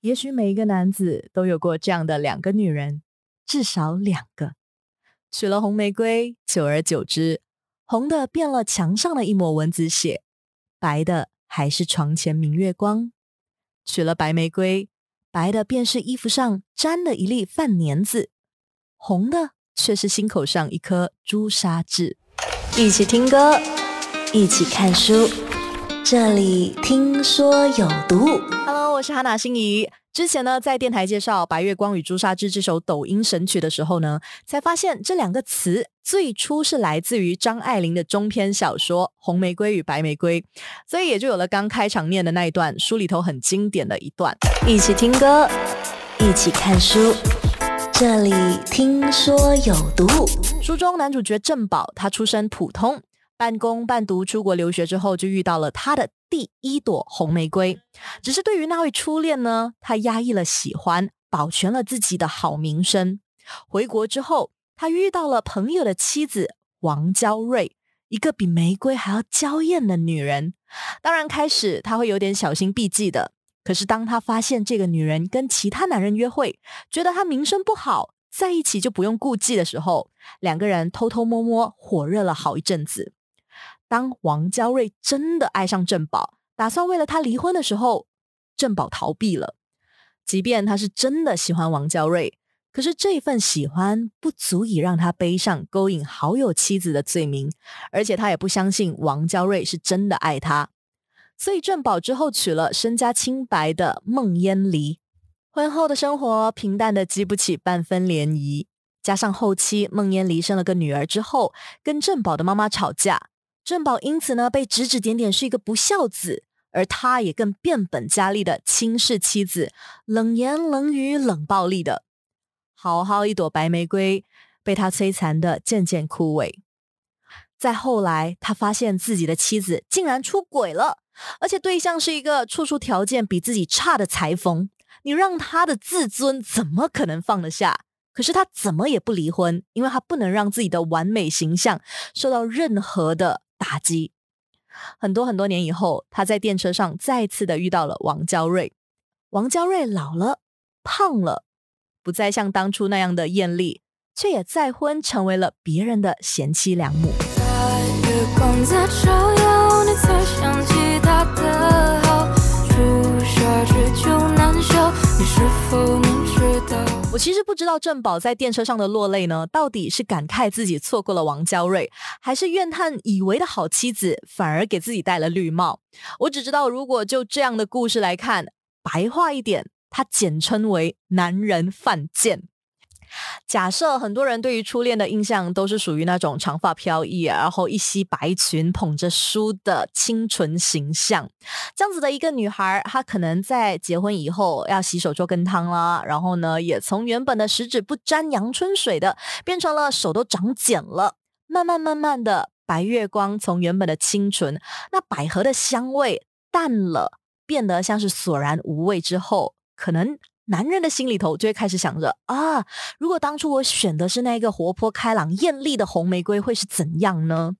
也许每一个男子都有过这样的两个女人，至少两个。娶了红玫瑰，久而久之，红的变了墙上的一抹蚊子血，白的还是床前明月光。娶了白玫瑰，白的便是衣服上沾了一粒饭粘子，红的却是心口上一颗朱砂痣。一起听歌，一起看书。这里听说有毒。我是哈娜心怡。之前呢，在电台介绍《白月光与朱砂痣》这首抖音神曲的时候呢，才发现这两个词最初是来自于张爱玲的中篇小说《红玫瑰与白玫瑰》，所以也就有了刚开场念的那一段书里头很经典的一段。一起听歌，一起看书。这里听说有毒。书中男主角郑宝，他出身普通。半工半读出国留学之后，就遇到了他的第一朵红玫瑰。只是对于那位初恋呢，他压抑了喜欢，保全了自己的好名声。回国之后，他遇到了朋友的妻子王娇瑞，一个比玫瑰还要娇艳的女人。当然，开始他会有点小心避忌的。可是当他发现这个女人跟其他男人约会，觉得她名声不好，在一起就不用顾忌的时候，两个人偷偷摸摸火热了好一阵子。当王娇瑞真的爱上郑宝，打算为了他离婚的时候，郑宝逃避了。即便他是真的喜欢王娇瑞，可是这份喜欢不足以让他背上勾引好友妻子的罪名，而且他也不相信王娇瑞是真的爱他。所以郑宝之后娶了身家清白的孟烟离，婚后的生活平淡的激不起半分涟漪。加上后期孟烟离生了个女儿之后，跟郑宝的妈妈吵架。郑宝因此呢被指指点点是一个不孝子，而他也更变本加厉的轻视妻子，冷言冷语、冷暴力的。好好一朵白玫瑰被他摧残的渐渐枯萎。再后来，他发现自己的妻子竟然出轨了，而且对象是一个处处条件比自己差的裁缝。你让他的自尊怎么可能放得下？可是他怎么也不离婚，因为他不能让自己的完美形象受到任何的。打击很多很多年以后，他在电车上再次的遇到了王娇瑞。王娇瑞老了，胖了，不再像当初那样的艳丽，却也再婚，成为了别人的贤妻良母。月光在照耀，你才想起她的其实不知道郑宝在电车上的落泪呢，到底是感慨自己错过了王娇瑞，还是怨叹以为的好妻子反而给自己戴了绿帽？我只知道，如果就这样的故事来看，白话一点，它简称为男人犯贱。假设很多人对于初恋的印象都是属于那种长发飘逸，然后一袭白裙捧着书的清纯形象，这样子的一个女孩，她可能在结婚以后要洗手做羹汤啦，然后呢，也从原本的十指不沾阳春水的，变成了手都长茧了，慢慢慢慢的，白月光从原本的清纯，那百合的香味淡了，变得像是索然无味之后，可能。男人的心里头就会开始想着啊，如果当初我选的是那个活泼开朗、艳丽的红玫瑰，会是怎样呢？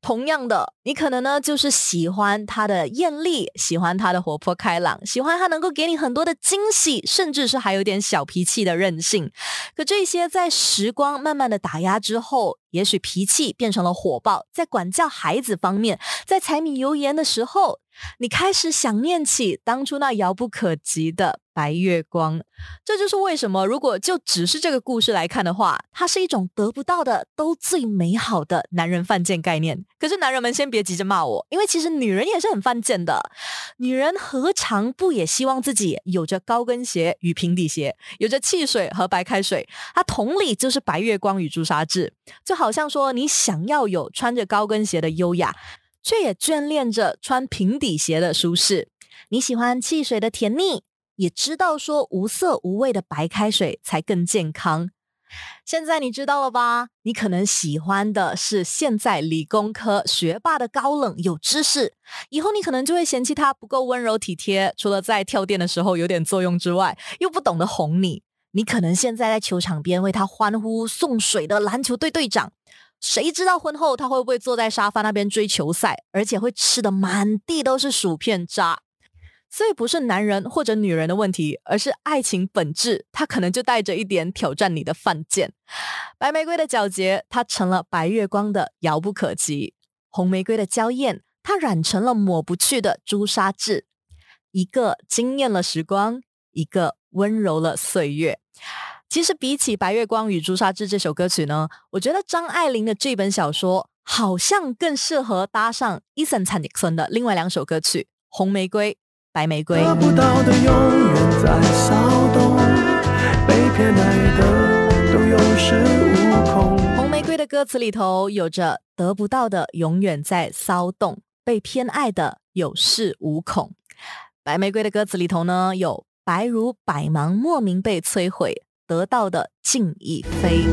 同样的，你可能呢就是喜欢她的艳丽，喜欢她的活泼开朗，喜欢她能够给你很多的惊喜，甚至是还有点小脾气的任性。可这些在时光慢慢的打压之后，也许脾气变成了火爆，在管教孩子方面，在柴米油盐的时候。你开始想念起当初那遥不可及的白月光，这就是为什么如果就只是这个故事来看的话，它是一种得不到的都最美好的男人犯贱概念。可是男人们先别急着骂我，因为其实女人也是很犯贱的。女人何尝不也希望自己有着高跟鞋与平底鞋，有着汽水和白开水？它同理就是白月光与朱砂痣，就好像说你想要有穿着高跟鞋的优雅。却也眷恋着穿平底鞋的舒适。你喜欢汽水的甜腻，也知道说无色无味的白开水才更健康。现在你知道了吧？你可能喜欢的是现在理工科学霸的高冷有知识，以后你可能就会嫌弃他不够温柔体贴，除了在跳电的时候有点作用之外，又不懂得哄你。你可能现在在球场边为他欢呼送水的篮球队队长。谁知道婚后他会不会坐在沙发那边追球赛，而且会吃的满地都是薯片渣？所以不是男人或者女人的问题，而是爱情本质，它可能就带着一点挑战你的犯贱。白玫瑰的皎洁，它成了白月光的遥不可及；红玫瑰的娇艳，它染成了抹不去的朱砂痣。一个惊艳了时光，一个温柔了岁月。其实比起《白月光与朱砂痣》这首歌曲呢，我觉得张爱玲的这本小说好像更适合搭上伊森·蔡迪森的另外两首歌曲《红玫瑰》《白玫瑰》。得不到的永远在骚动，被偏爱的都有恃无恐。红玫瑰的歌词里头有着“得不到的永远在骚动，被偏爱的有恃无恐”。白玫瑰的歌词里头呢，有“白如百忙莫名被摧毁，得到的敬已非”。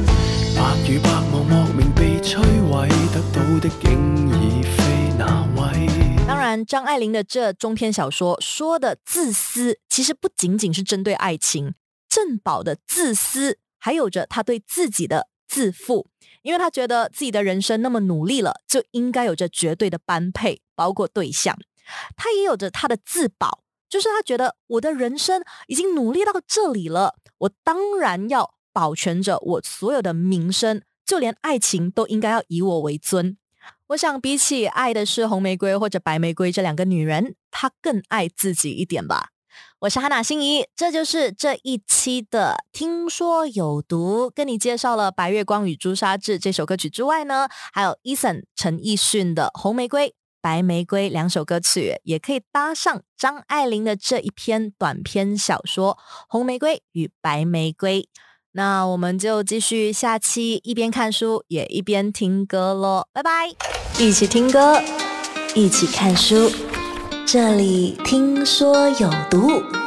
白如白茫莫名被摧毀，得到的竟已非那位。当然，张爱玲的这中篇小说说的自私，其实不仅仅是针对爱情。郑宝的自私，还有着他对自己的自负，因为他觉得自己的人生那么努力了，就应该有着绝对的般配，包括对象。他也有着他的自保，就是他觉得我的人生已经努力到这里了，我当然要保全着我所有的名声，就连爱情都应该要以我为尊。我想，比起爱的是红玫瑰或者白玫瑰这两个女人，她更爱自己一点吧。我是哈娜心怡，这就是这一期的听说有毒，跟你介绍了《白月光与朱砂痣》这首歌曲之外呢，还有 Eason 陈奕迅的《红玫瑰》。白玫瑰两首歌曲也可以搭上张爱玲的这一篇短篇小说《红玫瑰与白玫瑰》。那我们就继续下期一边看书也一边听歌喽，拜拜！一起听歌，一起看书，这里听说有毒。